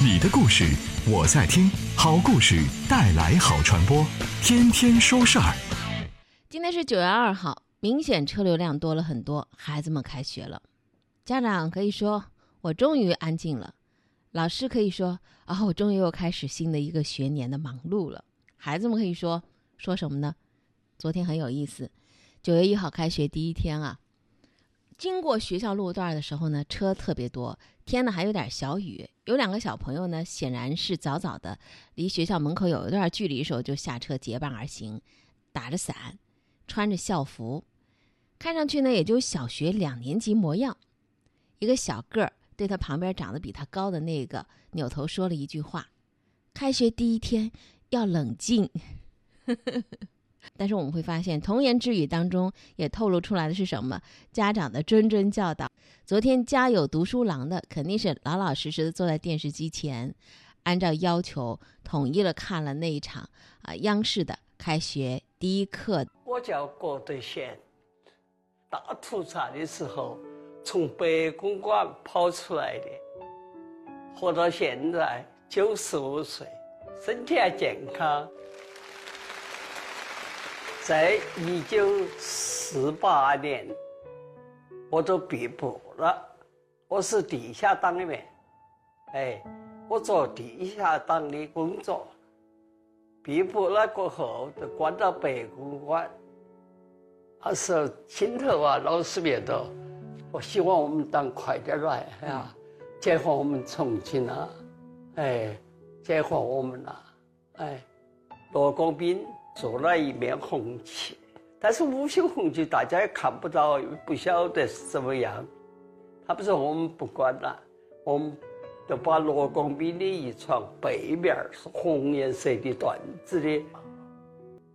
你的故事我在听，好故事带来好传播，天天说事儿。今天是九月二号，明显车流量多了很多，孩子们开学了，家长可以说我终于安静了，老师可以说啊，我终于又开始新的一个学年的忙碌了。孩子们可以说说什么呢？昨天很有意思，九月一号开学第一天啊。经过学校路段的时候呢，车特别多，天呢还有点小雨。有两个小朋友呢，显然是早早的离学校门口有一段距离的时候就下车结伴而行，打着伞，穿着校服，看上去呢也就小学两年级模样。一个小个儿对他旁边长得比他高的那个扭头说了一句话：“开学第一天要冷静。” 但是我们会发现，童言之语当中也透露出来的是什么？家长的谆谆教导。昨天家有读书郎的，肯定是老老实实的坐在电视机前，按照要求统一了看了那一场啊央视的开学第一课。我叫郭德贤，大屠杀的时候从白公馆跑出来的，活到现在九十五岁，身体还健康。在一九四八年，我都被捕了。我是地下党里面，哎，我做地下党的工作。被捕了过后，就关到白公馆。那时候心头啊，老是觉得，我希望我们党快点来啊，解放我们重庆啊，哎，解放我们呐，哎，罗光斌。做了一面红旗，但是五星红旗大家也看不到，又不晓得是怎么样。他不是我们不管了，我们就把罗光斌的一床背面是红颜色的缎子的，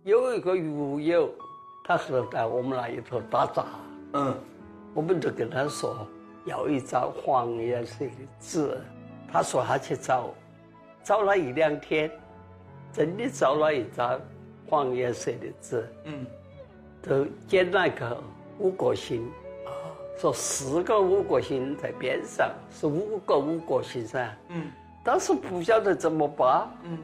有一个狱友，他后来在我们那里头打杂，嗯，我们就跟他说要一张黄颜色的纸，他说他去找，找了一两天，真的找了一张。黄颜色的纸，嗯，都剪了个五角星，啊，说四个五角星在边上，是五个五角星噻，嗯，当时不晓得怎么扒，嗯，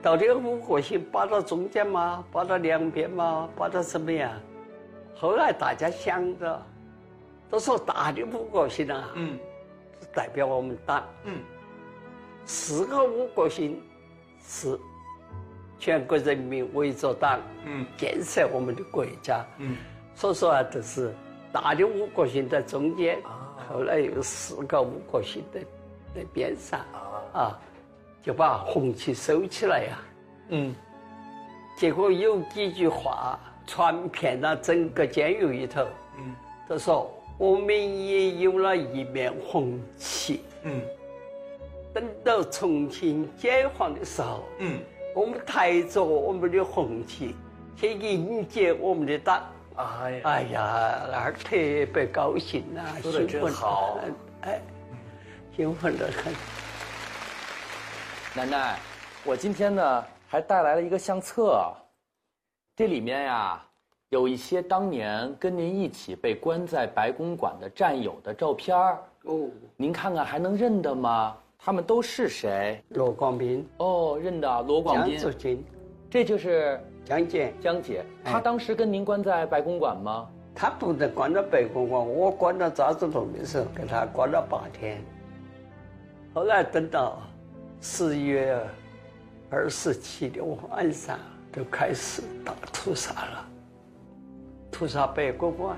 到底五角星扒到中间吗？扒到两边吗？扒到什么样？后来大家想着，都说大的五角星啊，嗯，是代表我们党，嗯，四个五角星是。全国人民围着党，嗯，建设我们的国家，嗯，所以说啊，就是大的五角星在中间，后来有四个五角星在在边上，啊，就把红旗收起来呀，嗯，结果有几句话传遍了整个监狱里头，嗯，他说我们也有了一面红旗，嗯，等到重庆解放的时候，嗯。我们抬着我们的红旗去迎接我们的党，哎呀，哎呀，那儿特别高兴呐，兴奋好，哎，兴奋的很。奶奶，我今天呢还带来了一个相册，这里面呀有一些当年跟您一起被关在白公馆的战友的照片哦，您看看还能认得吗？他们都是谁？罗广斌哦，认得罗广斌。江这就是江姐。江姐，她当时跟您关在白公馆吗？她不能关在白公馆，我关到渣子洞的时候，给她关了八天。后来等到十一月二十七的晚上，就开始大屠杀了，屠杀白公馆。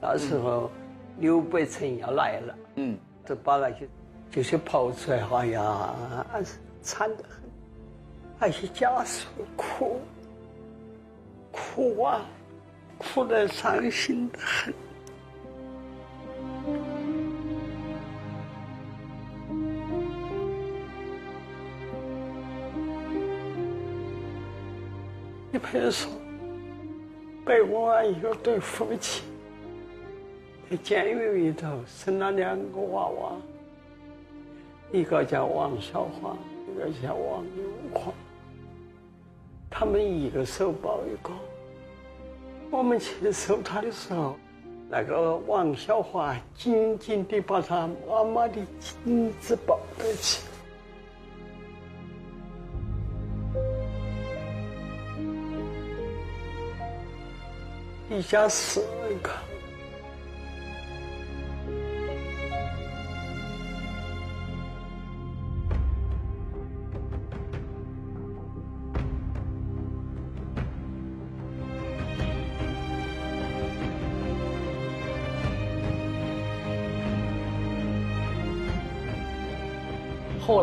那时候刘伯承要来了，嗯，就把那些。就是跑出来，哎呀，惨得很，那些家属哭，哭啊，哭得伤心的很。你朋友说，被我一个对夫妻在监狱里头生了两个娃娃。一个叫王小华，一个叫王永华。他们一个手抱一个。我们去收他的时候，那个王小华紧紧地把他妈妈的颈子抱在起。底下四个。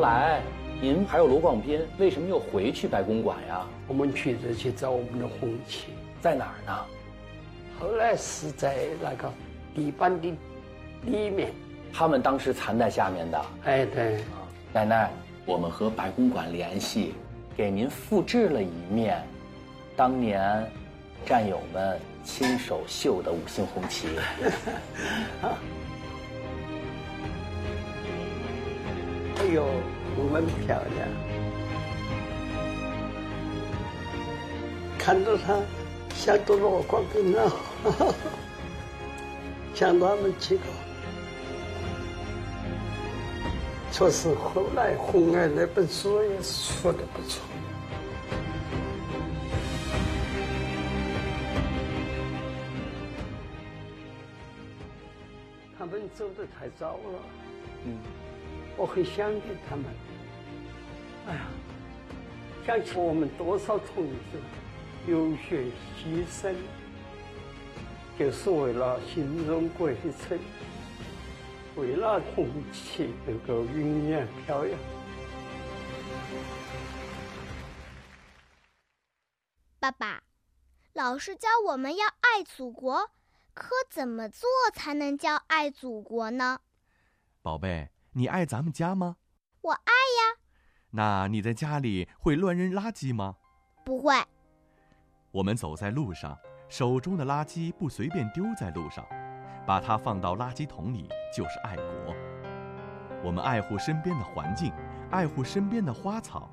来，您还有罗广斌，为什么又回去白公馆呀？我们去着去找我们的红旗，在哪儿呢？后来是在那个地板的里面。他们当时藏在下面的。哎，对。奶奶，我们和白公馆联系，给您复制了一面当年战友们亲手绣的五星红旗。哎呦，我们漂亮！看到他像朵落光一样，像他们几个。确实，后来红爱那本书也说的不错。他们走的太早了。嗯。我很想念他们。哎呀，想起我们多少同志流血牺牲，就是为了新中国城，为了红旗能够永远飘扬。爸爸，老师教我们要爱祖国，可怎么做才能叫爱祖国呢？宝贝。你爱咱们家吗？我爱呀。那你在家里会乱扔垃圾吗？不会。我们走在路上，手中的垃圾不随便丢在路上，把它放到垃圾桶里就是爱国。我们爱护身边的环境，爱护身边的花草，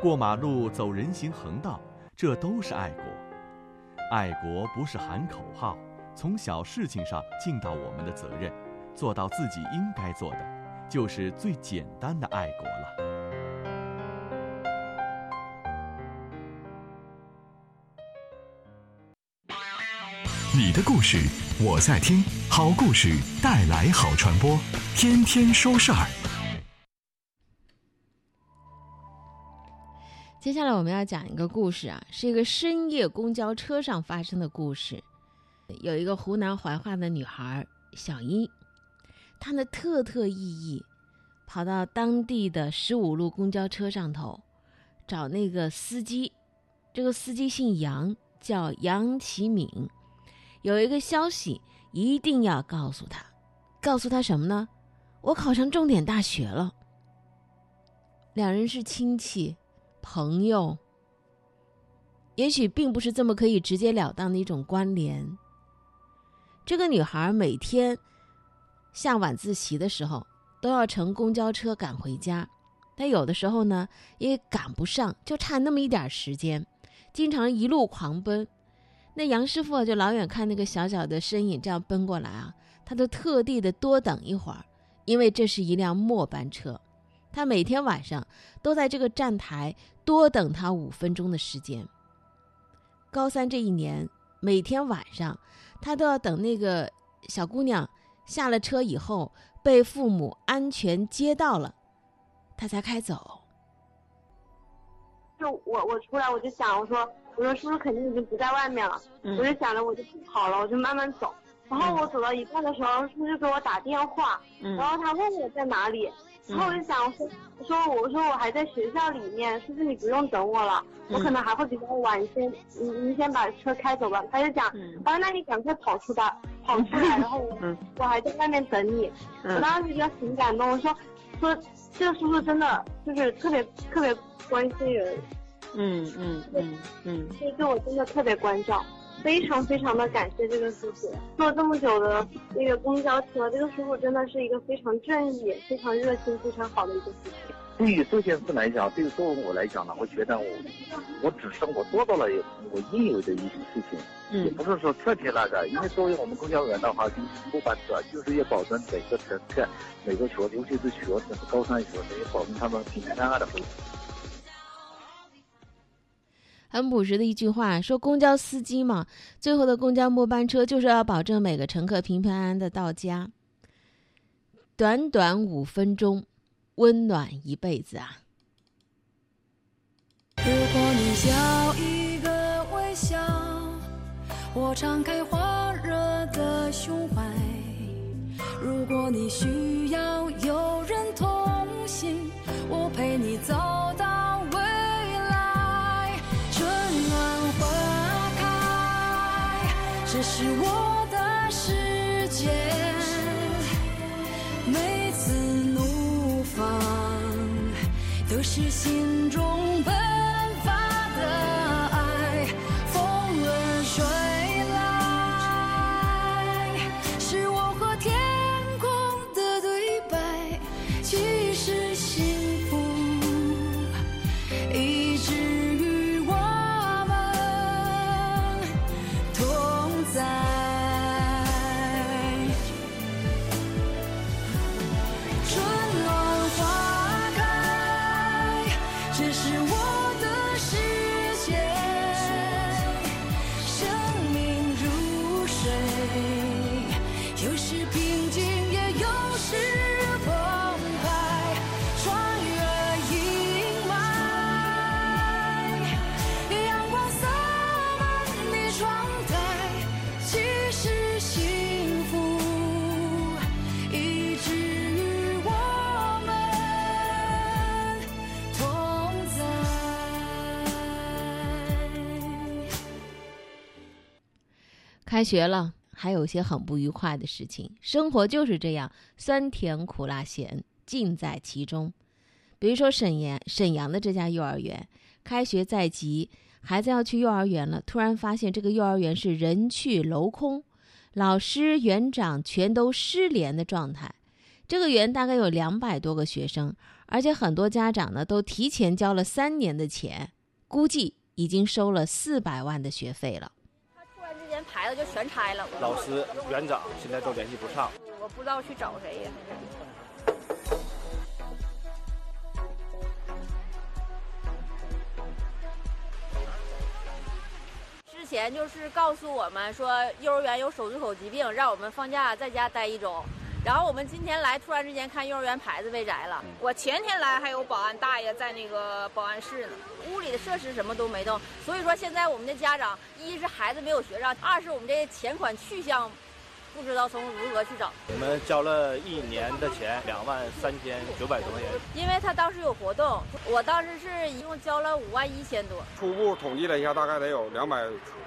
过马路走人行横道，这都是爱国。爱国不是喊口号，从小事情上尽到我们的责任，做到自己应该做的。就是最简单的爱国了。你的故事我在听，好故事带来好传播，天天说事儿。接下来我们要讲一个故事啊，是一个深夜公交车上发生的故事。有一个湖南怀化的女孩小英。他呢，特特意意跑到当地的十五路公交车上头，找那个司机。这个司机姓杨，叫杨启敏。有一个消息一定要告诉他，告诉他什么呢？我考上重点大学了。两人是亲戚、朋友，也许并不是这么可以直截了当的一种关联。这个女孩每天。下晚自习的时候，都要乘公交车赶回家，但有的时候呢，也赶不上，就差那么一点时间，经常一路狂奔。那杨师傅就老远看那个小小的身影这样奔过来啊，他都特地的多等一会儿，因为这是一辆末班车，他每天晚上都在这个站台多等他五分钟的时间。高三这一年，每天晚上他都要等那个小姑娘。下了车以后，被父母安全接到了，他才开走。就我我出来我就想我说我说叔叔肯定已经不在外面了，我就想着我就不跑了，我就慢慢走。然后我走到一半的时候，叔叔给我打电话，然后他问我在哪里。然后我就想说，我说我说我还在学校里面，叔叔你不用等我了？我可能还会比较晚，先你你先把车开走吧。他就讲，啊，那你赶快跑出来，跑出来，然后我我还在外面等你。我当时就挺感动，我说说这个叔叔真的就是特别特别关心人，嗯嗯嗯嗯，所以对我真的特别关照。非常非常的感谢这个师傅，坐这么久的那个公交车，这个师傅真的是一个非常正义、非常热心、非常好的一个师傅。对于这件事来讲，对于作为我来讲呢，我觉得我我只是我做到了我应有的一些事情，嗯，也不是说特别那个，因为作为我们公交员的话，就是不班车就是要保证每个乘客、每个学，尤其是学生、高三学生，要保证他们平平安安的回。很朴实的一句话，说公交司机嘛，最后的公交末班车就是要保证每个乘客平平安安的到家。短短五分钟。温暖一辈子啊！如果你笑一个微笑，我敞开火热的胸怀；如果你需要有人同行，我陪你走到是我的世界。每次怒放，都是心中奔。开学了，还有些很不愉快的事情。生活就是这样，酸甜苦辣咸尽在其中。比如说沈阳沈阳的这家幼儿园，开学在即，孩子要去幼儿园了，突然发现这个幼儿园是人去楼空，老师园长全都失联的状态。这个园大概有两百多个学生，而且很多家长呢都提前交了三年的钱，估计已经收了四百万的学费了。孩子就全拆了。老师、园长现在都联系不上，我不知道去找谁呀。之前就是告诉我们说，幼儿园有手足口疾病，让我们放假在家待一周。然后我们今天来，突然之间看幼儿园牌子被摘了。我前天来还有保安大爷在那个保安室呢，屋里的设施什么都没动。所以说现在我们的家长，一是孩子没有学上，二是我们这钱款去向，不知道从如何去找。我们交了一年的钱，两万三千九百多块钱。因为他当时有活动，我当时是一共交了五万一千多。初步统计了一下，大概得有两百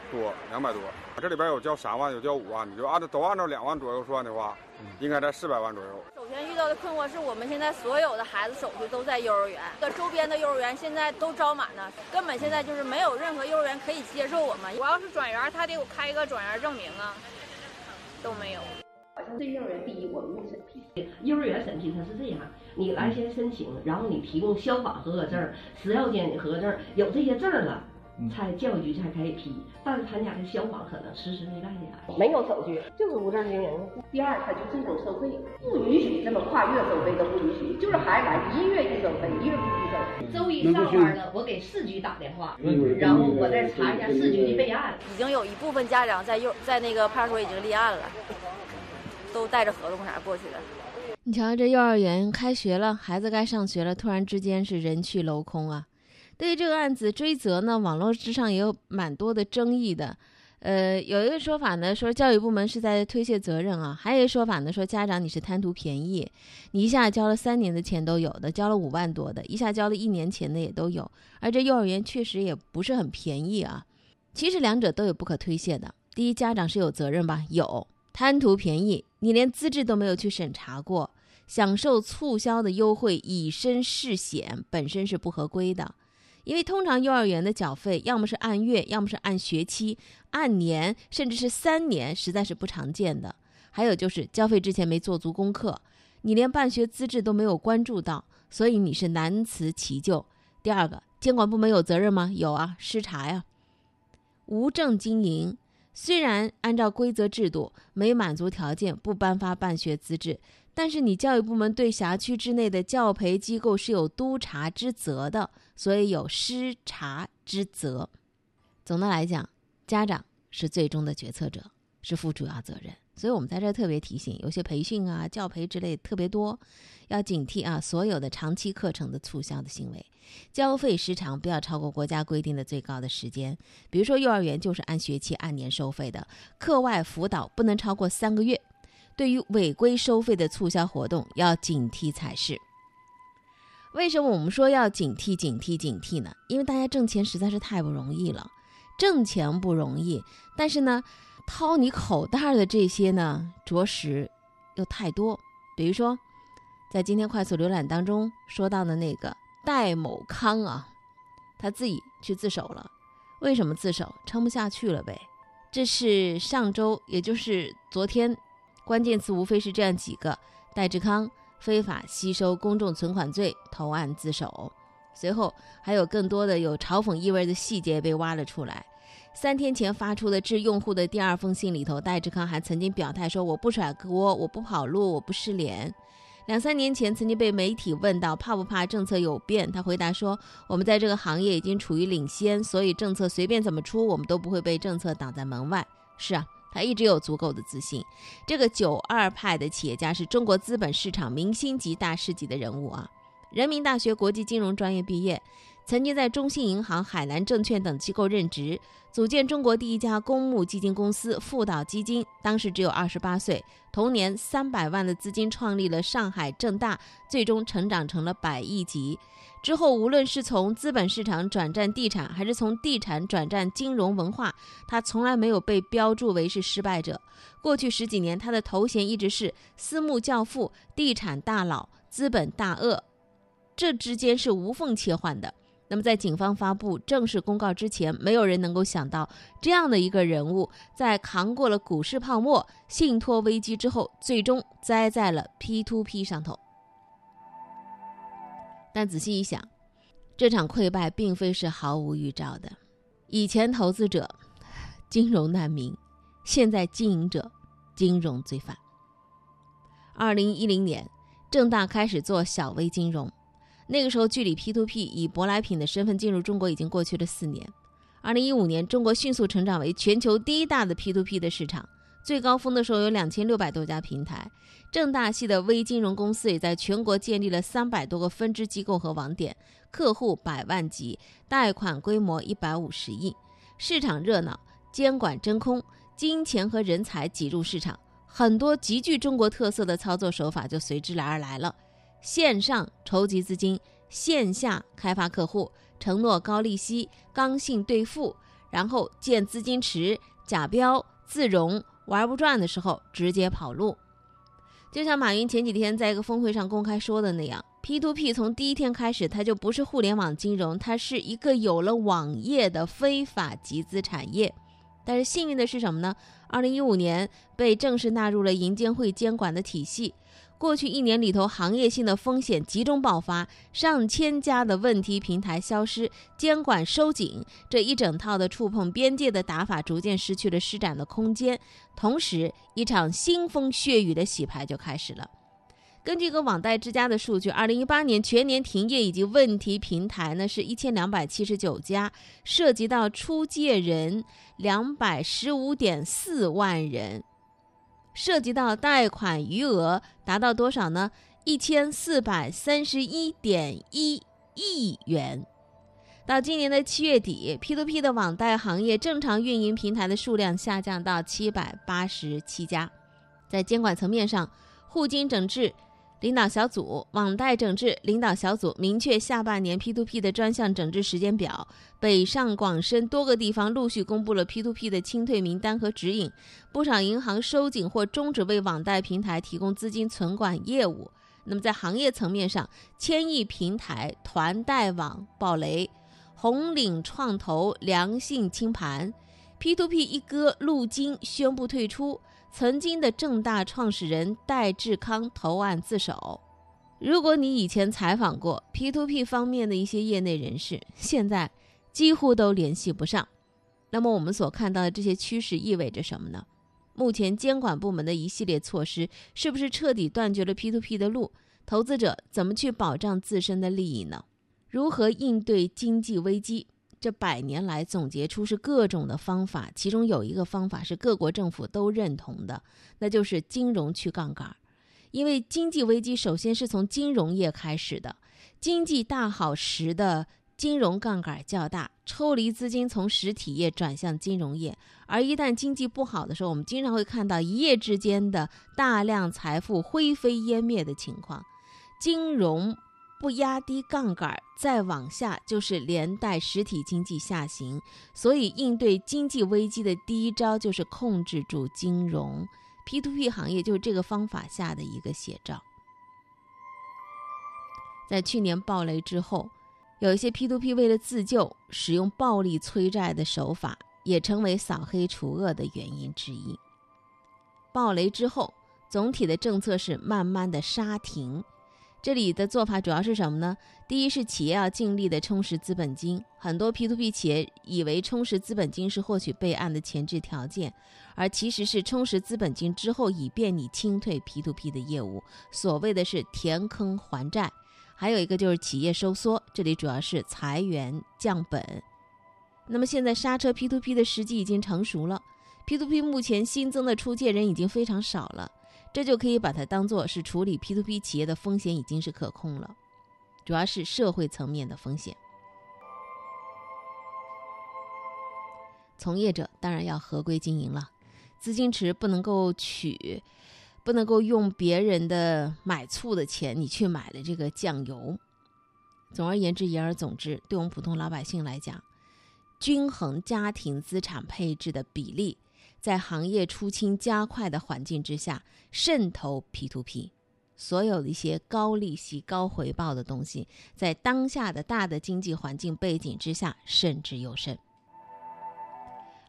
多，两百多。这里边有交三万，有交五万你，就按照都按照两万左右算的话。应该在四百万左右。首先遇到的困惑是我们现在所有的孩子手续都在幼儿园，这周边的幼儿园现在都招满了，根本现在就是没有任何幼儿园可以接受我们。我要是转园，他得给我开一个转园证明啊，都没有。好像对幼儿园第一，我们不审批。幼儿园审批它是这样，你来先申请，然后你提供消防合格证、食药监的合格证，有这些证了。才教育局才可以批，但是他家的消防可能迟迟没干下来，没有手续，就是无证经营。第二，他就这种收费，不允许这么跨越收费都不允许，就是孩子来一月一收费，一月不收。周一上班了，我给市局打电话，然后我再查一下市局的备案。已经有一部分家长在幼在那个派出所已经立案了，都带着合同啥过去的。你瞧，这幼儿园开学了，孩子该上学了，突然之间是人去楼空啊。对于这个案子追责呢，网络之上也有蛮多的争议的。呃，有一个说法呢，说教育部门是在推卸责任啊；还有一个说法呢，说家长你是贪图便宜，你一下交了三年的钱都有的，交了五万多的，一下交了一年钱的也都有。而这幼儿园确实也不是很便宜啊。其实两者都有不可推卸的。第一，家长是有责任吧？有贪图便宜，你连资质都没有去审查过，享受促销的优惠，以身试险，本身是不合规的。因为通常幼儿园的缴费要么是按月，要么是按学期、按年，甚至是三年，实在是不常见的。还有就是交费之前没做足功课，你连办学资质都没有关注到，所以你是难辞其咎。第二个，监管部门有责任吗？有啊，失察呀，无证经营。虽然按照规则制度没满足条件不颁发办学资质，但是你教育部门对辖区之内的教培机构是有督查之责的，所以有失察之责。总的来讲，家长是最终的决策者，是负主要责任。所以我们在这特别提醒，有些培训啊、教培之类特别多，要警惕啊所有的长期课程的促销的行为。交费时长不要超过国家规定的最高的时间，比如说幼儿园就是按学期、按年收费的，课外辅导不能超过三个月。对于违规收费的促销活动，要警惕才是。为什么我们说要警惕、警惕、警惕呢？因为大家挣钱实在是太不容易了，挣钱不容易，但是呢，掏你口袋的这些呢，着实又太多。比如说，在今天快速浏览当中说到的那个。戴某康啊，他自己去自首了。为什么自首？撑不下去了呗。这是上周，也就是昨天，关键词无非是这样几个：戴志康非法吸收公众存款罪投案自首。随后还有更多的有嘲讽意味的细节被挖了出来。三天前发出的致用户的第二封信里头，戴志康还曾经表态说：“我不甩锅，我不跑路，我不失联。”两三年前，曾经被媒体问到怕不怕政策有变，他回答说：“我们在这个行业已经处于领先，所以政策随便怎么出，我们都不会被政策挡在门外。”是啊，他一直有足够的自信。这个九二派的企业家是中国资本市场明星级大师级的人物啊，人民大学国际金融专业毕业。曾经在中信银行、海南证券等机构任职，组建中国第一家公募基金公司富岛基金，当时只有二十八岁。同年，三百万的资金创立了上海正大，最终成长成了百亿级。之后，无论是从资本市场转战地产，还是从地产转战金融文化，他从来没有被标注为是失败者。过去十几年，他的头衔一直是私募教父、地产大佬、资本大鳄，这之间是无缝切换的。那么，在警方发布正式公告之前，没有人能够想到这样的一个人物，在扛过了股市泡沫、信托危机之后，最终栽在了 P2P 上头。但仔细一想，这场溃败并非是毫无预兆的。以前投资者、金融难民，现在经营者、金融罪犯。二零一零年，正大开始做小微金融。那个时候，距离 P2P 以舶来品的身份进入中国已经过去了四年。二零一五年，中国迅速成长为全球第一大的 P2P 的市场，最高峰的时候有两千六百多家平台。正大系的微金融公司也在全国建立了三百多个分支机构和网点，客户百万级，贷款规模一百五十亿，市场热闹，监管真空，金钱和人才挤入市场，很多极具中国特色的操作手法就随之来而来了。线上筹集资金，线下开发客户，承诺高利息、刚性兑付，然后建资金池、假标、自融，玩不转的时候直接跑路。就像马云前几天在一个峰会上公开说的那样，P2P 从第一天开始，它就不是互联网金融，它是一个有了网页的非法集资产业。但是幸运的是什么呢？二零一五年被正式纳入了银监会监管的体系。过去一年里头，行业性的风险集中爆发，上千家的问题平台消失，监管收紧，这一整套的触碰边界的打法逐渐失去了施展的空间。同时，一场腥风血雨的洗牌就开始了。根据一个网贷之家的数据，二零一八年全年停业以及问题平台呢是一千两百七十九家，涉及到出借人两百十五点四万人。涉及到贷款余额达到多少呢？一千四百三十一点一亿元。到今年的七月底，P2P 的网贷行业正常运营平台的数量下降到七百八十七家。在监管层面上，互金整治。领导小组网贷整治领导小组明确下半年 P2P 的专项整治时间表，北上广深多个地方陆续公布了 P2P 的清退名单和指引，不少银行收紧或终止为网贷平台提供资金存管业务。那么在行业层面上，千亿平台团贷网爆雷，红岭创投良性清盘，P2P 一哥陆金宣布退出，曾经的正大创始人戴志康投案自首。如果你以前采访过 P2P 方面的一些业内人士，现在几乎都联系不上。那么我们所看到的这些趋势意味着什么呢？目前监管部门的一系列措施，是不是彻底断绝了 P2P 的路？投资者怎么去保障自身的利益呢？如何应对经济危机？这百年来总结出是各种的方法，其中有一个方法是各国政府都认同的，那就是金融去杠杆。因为经济危机首先是从金融业开始的，经济大好时的金融杠杆较大，抽离资金从实体业转向金融业；而一旦经济不好的时候，我们经常会看到一夜之间的大量财富灰飞烟灭的情况。金融不压低杠杆，再往下就是连带实体经济下行。所以，应对经济危机的第一招就是控制住金融。P to P 行业就是这个方法下的一个写照。在去年暴雷之后，有一些 P to P 为了自救，使用暴力催债的手法，也成为扫黑除恶的原因之一。暴雷之后，总体的政策是慢慢的刹停。这里的做法主要是什么呢？第一是企业要尽力的充实资本金，很多 P2P 企业以为充实资本金是获取备案的前置条件，而其实是充实资本金之后，以便你清退 P2P 的业务。所谓的是填坑还债，还有一个就是企业收缩，这里主要是裁员降本。那么现在刹车 P2P 的时机已经成熟了，P2P 目前新增的出借人已经非常少了。这就可以把它当做是处理 P2P 企业的风险已经是可控了，主要是社会层面的风险。从业者当然要合规经营了，资金池不能够取，不能够用别人的买醋的钱你去买的这个酱油。总而言之，言而总之，对我们普通老百姓来讲，均衡家庭资产配置的比例。在行业出清加快的环境之下，渗透 P2P，所有的一些高利息、高回报的东西，在当下的大的经济环境背景之下，慎之又慎。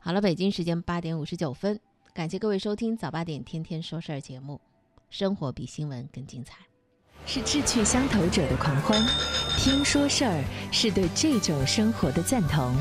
好了，北京时间八点五十九分，感谢各位收听早八点天天说事儿节目，生活比新闻更精彩。是志趣相投者的狂欢，听说事儿是对这种生活的赞同。